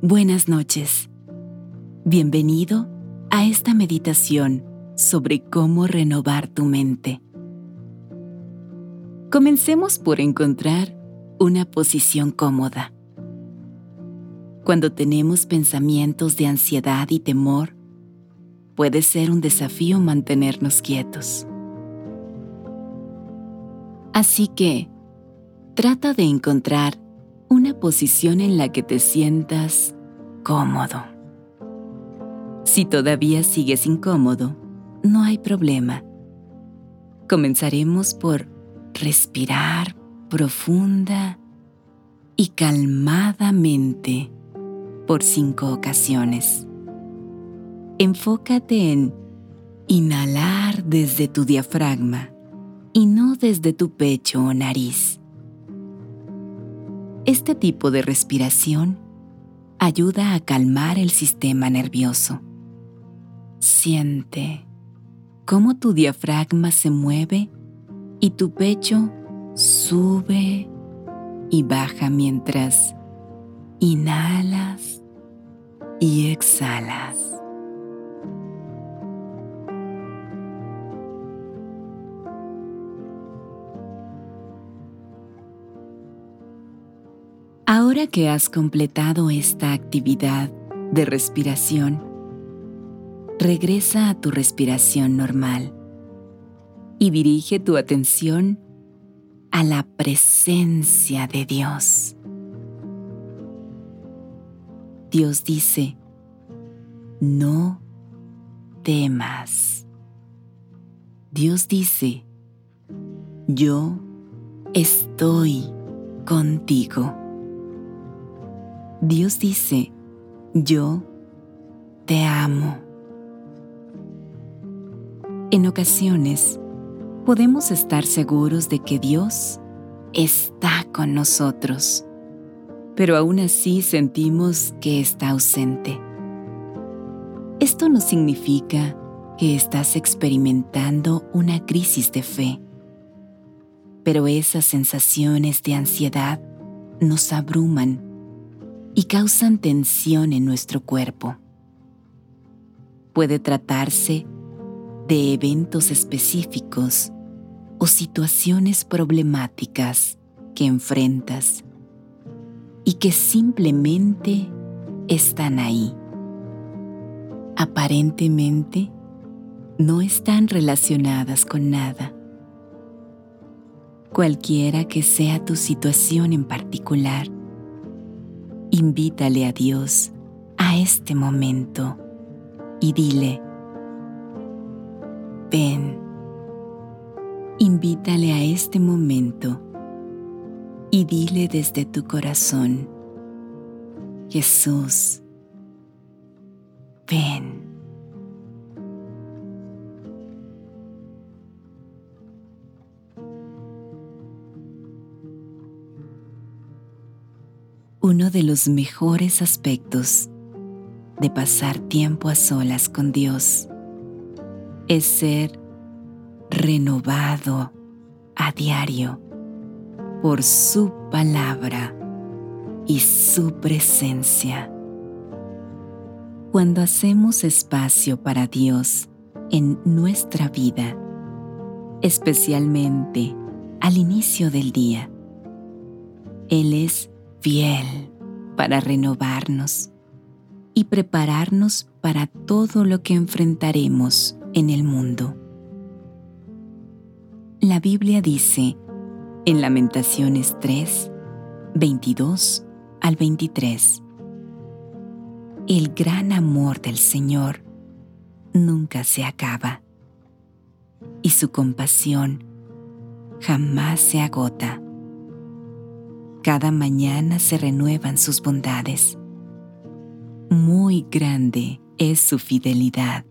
Buenas noches. Bienvenido a esta meditación sobre cómo renovar tu mente. Comencemos por encontrar una posición cómoda. Cuando tenemos pensamientos de ansiedad y temor, puede ser un desafío mantenernos quietos. Así que, trata de encontrar una posición en la que te sientas cómodo. Si todavía sigues incómodo, no hay problema. Comenzaremos por respirar profunda y calmadamente por cinco ocasiones. Enfócate en inhalar desde tu diafragma y no desde tu pecho o nariz. Este tipo de respiración ayuda a calmar el sistema nervioso. Siente cómo tu diafragma se mueve y tu pecho sube y baja mientras inhalas y exhalas. Ahora que has completado esta actividad de respiración, regresa a tu respiración normal y dirige tu atención a la presencia de Dios. Dios dice, no temas. Dios dice, yo estoy contigo. Dios dice, yo te amo. En ocasiones, podemos estar seguros de que Dios está con nosotros, pero aún así sentimos que está ausente. Esto no significa que estás experimentando una crisis de fe, pero esas sensaciones de ansiedad nos abruman y causan tensión en nuestro cuerpo. Puede tratarse de eventos específicos o situaciones problemáticas que enfrentas y que simplemente están ahí. Aparentemente no están relacionadas con nada. Cualquiera que sea tu situación en particular, invítale a Dios a este momento y dile, ven invítale a este momento y dile desde tu corazón, Jesús, ven. De los mejores aspectos de pasar tiempo a solas con Dios es ser renovado a diario por su palabra y su presencia. Cuando hacemos espacio para Dios en nuestra vida, especialmente al inicio del día, Él es fiel para renovarnos y prepararnos para todo lo que enfrentaremos en el mundo. La Biblia dice en Lamentaciones 3, 22 al 23, El gran amor del Señor nunca se acaba y su compasión jamás se agota. Cada mañana se renuevan sus bondades. Muy grande es su fidelidad.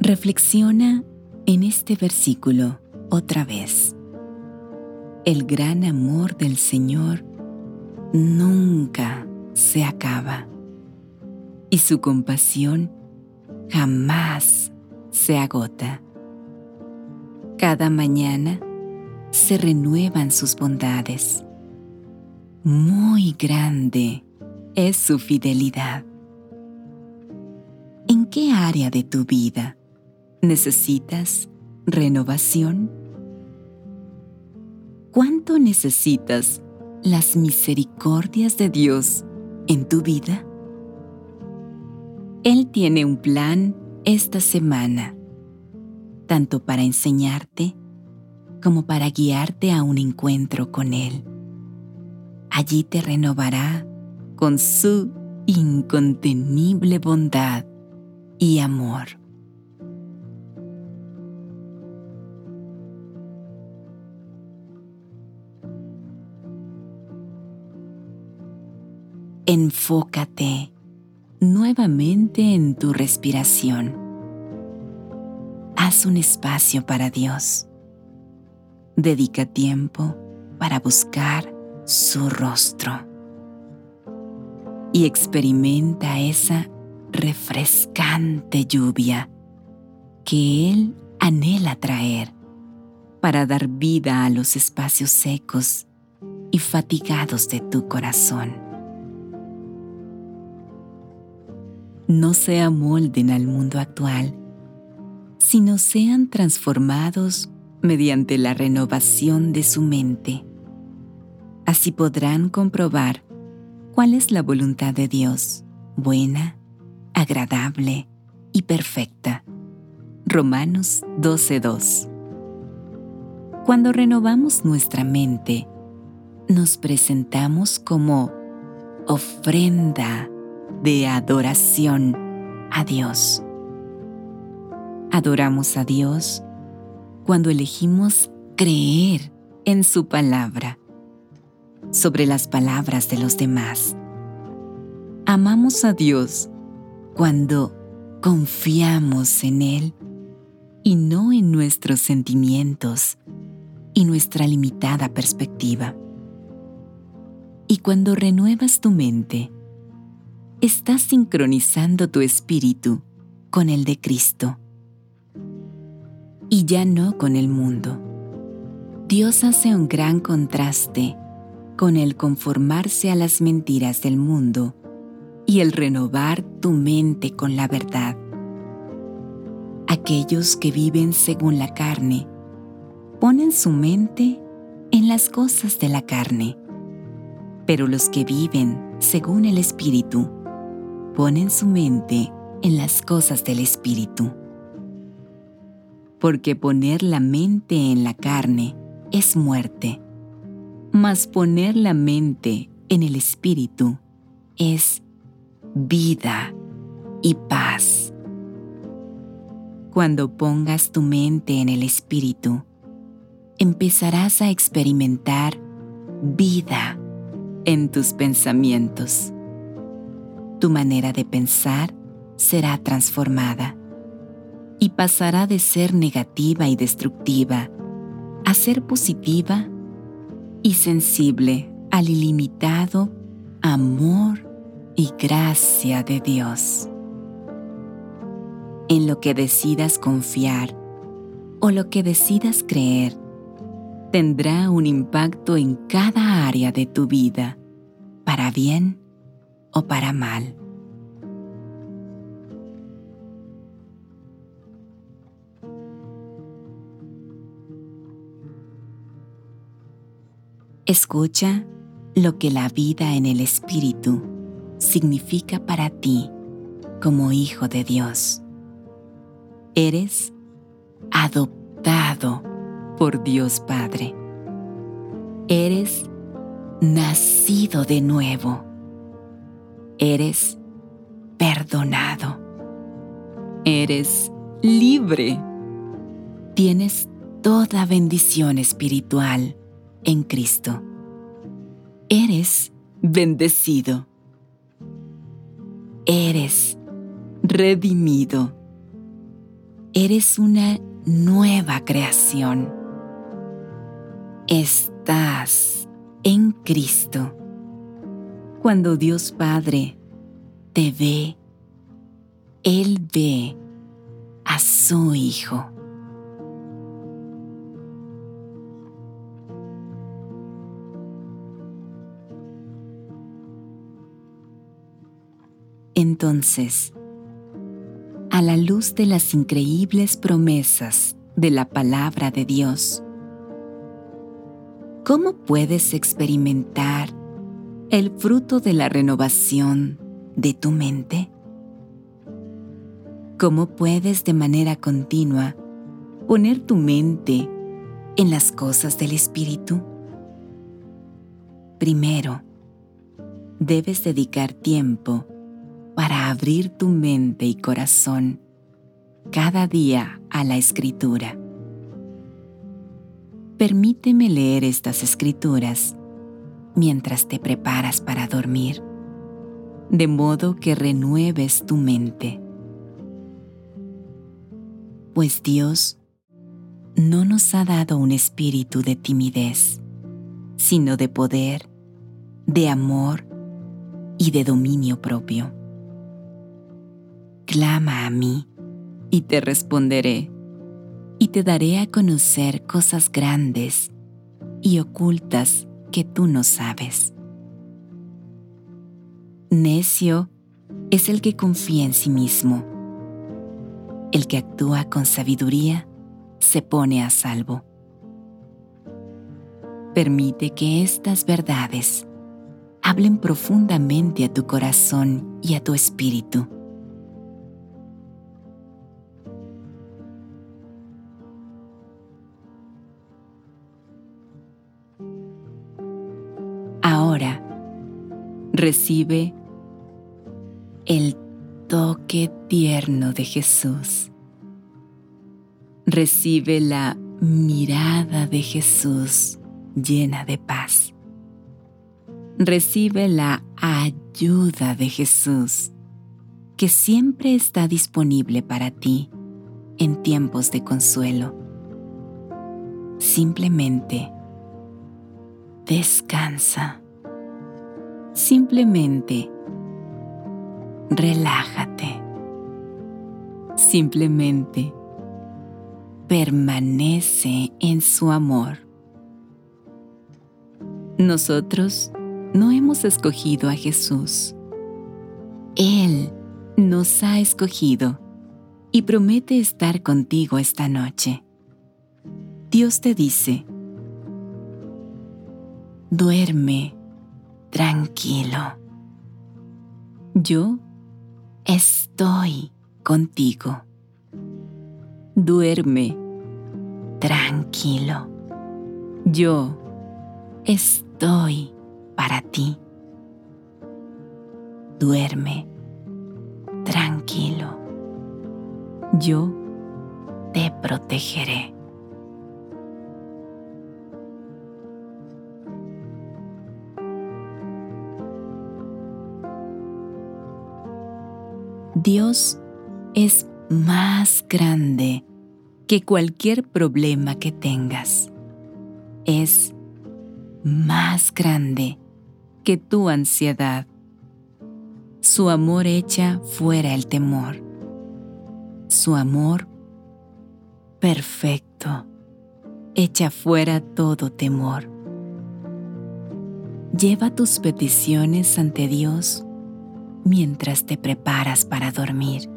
Reflexiona en este versículo otra vez. El gran amor del Señor nunca se acaba y su compasión jamás se agota. Cada mañana se renuevan sus bondades. muy grande es su fidelidad. ¿En qué área de tu vida necesitas renovación? ¿Cuánto necesitas las misericordias de Dios en tu vida? Él tiene un plan esta semana, tanto para enseñarte como para guiarte a un encuentro con Él. Allí te renovará con su incontenible bondad y amor. Enfócate nuevamente en tu respiración. Haz un espacio para Dios. Dedica tiempo para buscar su rostro y experimenta esa refrescante lluvia que Él anhela traer para dar vida a los espacios secos y fatigados de tu corazón. no se amolden al mundo actual, sino sean transformados mediante la renovación de su mente. Así podrán comprobar cuál es la voluntad de Dios, buena, agradable y perfecta. Romanos 12:2 Cuando renovamos nuestra mente, nos presentamos como ofrenda de adoración a Dios. Adoramos a Dios cuando elegimos creer en su palabra sobre las palabras de los demás. Amamos a Dios cuando confiamos en Él y no en nuestros sentimientos y nuestra limitada perspectiva. Y cuando renuevas tu mente, estás sincronizando tu espíritu con el de Cristo y ya no con el mundo. Dios hace un gran contraste con el conformarse a las mentiras del mundo y el renovar tu mente con la verdad. Aquellos que viven según la carne ponen su mente en las cosas de la carne, pero los que viven según el Espíritu ponen su mente en las cosas del Espíritu. Porque poner la mente en la carne es muerte, mas poner la mente en el Espíritu es vida y paz. Cuando pongas tu mente en el Espíritu, empezarás a experimentar vida en tus pensamientos tu manera de pensar será transformada y pasará de ser negativa y destructiva a ser positiva y sensible al ilimitado amor y gracia de Dios. En lo que decidas confiar o lo que decidas creer, tendrá un impacto en cada área de tu vida, para bien o para mal. Escucha lo que la vida en el Espíritu significa para ti como hijo de Dios. Eres adoptado por Dios Padre. Eres nacido de nuevo eres perdonado. Eres libre. Tienes toda bendición espiritual en Cristo. Eres bendecido. Eres redimido. Eres una nueva creación. Estás en Cristo cuando Dios Padre te ve, Él ve a su Hijo. Entonces, a la luz de las increíbles promesas de la palabra de Dios, ¿cómo puedes experimentar el fruto de la renovación de tu mente? ¿Cómo puedes de manera continua poner tu mente en las cosas del Espíritu? Primero, debes dedicar tiempo abrir tu mente y corazón cada día a la escritura. Permíteme leer estas escrituras mientras te preparas para dormir, de modo que renueves tu mente pues Dios no nos ha dado un espíritu de timidez, sino de poder, de amor y de dominio propio. Clama a mí y te responderé, y te daré a conocer cosas grandes y ocultas que tú no sabes. Necio es el que confía en sí mismo el que actúa con sabiduría se pone a salvo. Permite que estas verdades hablen profundamente a tu corazón y a tu espíritu. Recibe el toque tierno de Jesús. Recibe la mirada de Jesús llena de paz. Recibe la ayuda de Jesús que siempre está disponible para ti en tiempos de consuelo. Simplemente descansa. Simplemente relájate. Simplemente permanece en su amor. Nosotros no hemos escogido a Jesús. Él nos ha escogido y promete estar contigo esta noche. Dios te dice, duerme tranquilo. Yo estoy contigo. Duerme tranquilo. Yo estoy para ti. Duerme tranquilo. Yo te protegeré. Dios es más grande que cualquier problema que tengas. Es más grande que tu ansiedad. Su amor echa fuera el temor. Su amor perfecto echa fuera todo temor. Lleva tus peticiones ante Dios mientras te preparas para dormir.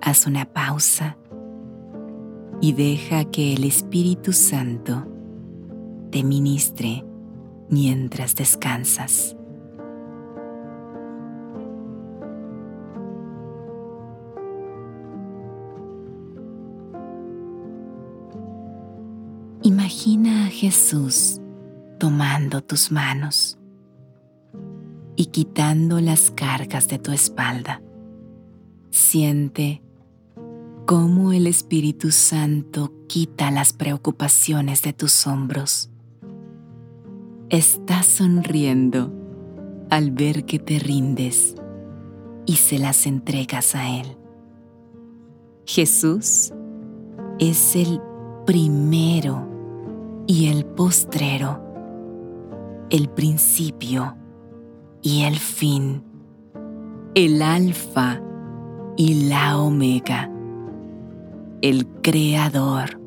Haz una pausa y deja que el Espíritu Santo te ministre mientras descansas. Imagina a Jesús tomando tus manos y quitando las cargas de tu espalda. Siente cómo el Espíritu Santo quita las preocupaciones de tus hombros. Estás sonriendo al ver que te rindes y se las entregas a Él. Jesús es el primero y el postrero, el principio y el fin, el alfa y la omega, el creador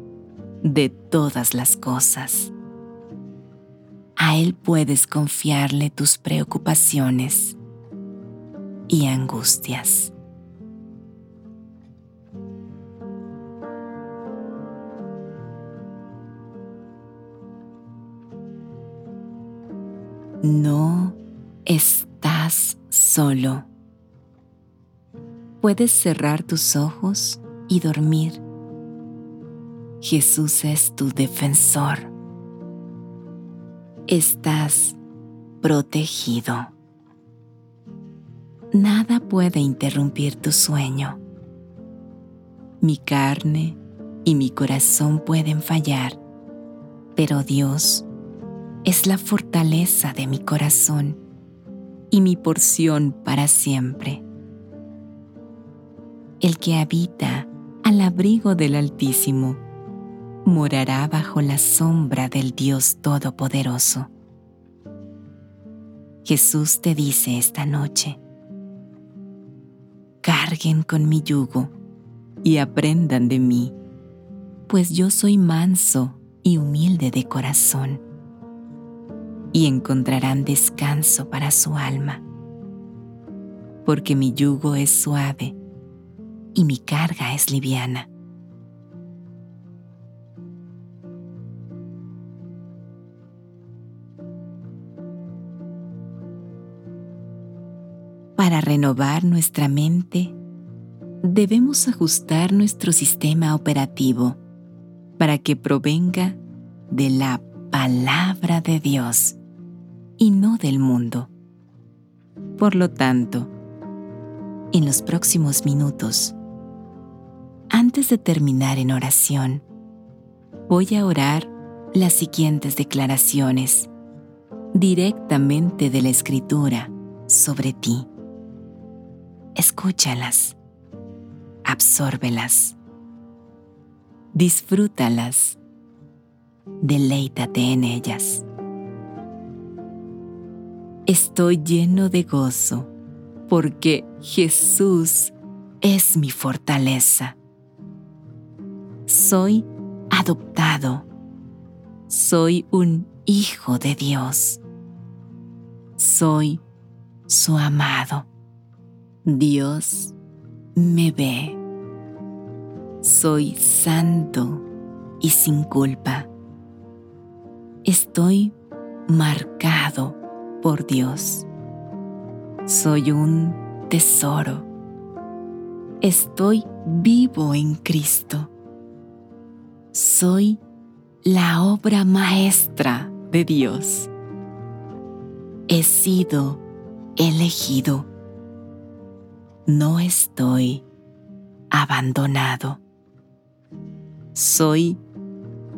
de todas las cosas. A Él puedes confiarle tus preocupaciones. y angustias. No estás solo. Puedes cerrar tus ojos y dormir. Jesús es tu defensor. Estás protegido. Nada puede interrumpir tu sueño. Mi carne y mi corazón pueden fallar, pero Dios es la fortaleza de mi corazón y mi porción para siempre. El que habita al abrigo del Altísimo morará bajo la sombra del Dios Todopoderoso. Jesús te dice esta noche, carguen con mi yugo y aprendan de mí, pues yo soy manso y humilde de corazón y encontrarán descanso para su alma, porque mi yugo es suave y mi carga es liviana. Para renovar nuestra mente, debemos ajustar nuestro sistema operativo para que provenga de la palabra de Dios y no del mundo. Por lo tanto, en los próximos minutos, antes de terminar en oración, voy a orar las siguientes declaraciones directamente de la Escritura sobre ti. Escúchalas, absórbelas, disfrútalas, deleítate en ellas. Estoy lleno de gozo porque Jesús es mi fortaleza. Soy adoptado. Soy un hijo de Dios. Soy su amado. Dios me ve. Soy santo y sin culpa. Estoy marcado por Dios. Soy un tesoro. Estoy vivo en Cristo. Soy la obra maestra de Dios. He sido elegido. No estoy abandonado. Soy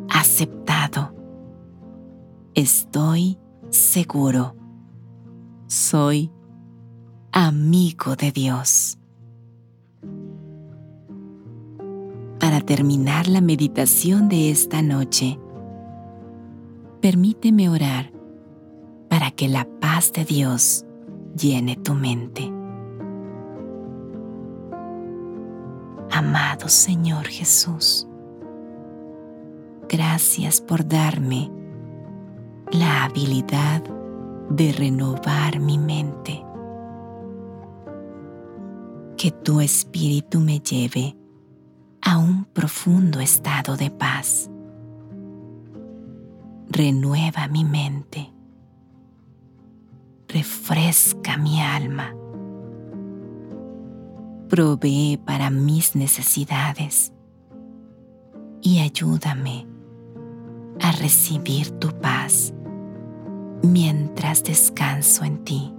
aceptado. Estoy seguro soy amigo de Dios. Para terminar la meditación de esta noche, permíteme orar para que la paz de Dios llene tu mente. Amado Señor Jesús, gracias por darme la habilidad de renovar mi mente. Que tu espíritu me lleve a un profundo estado de paz. Renueva mi mente. Refresca mi alma. Provee para mis necesidades y ayúdame a recibir tu paz mientras descanso en ti.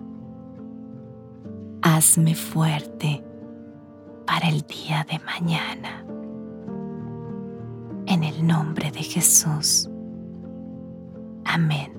Hazme fuerte para el día de mañana. En el nombre de Jesús. Amén.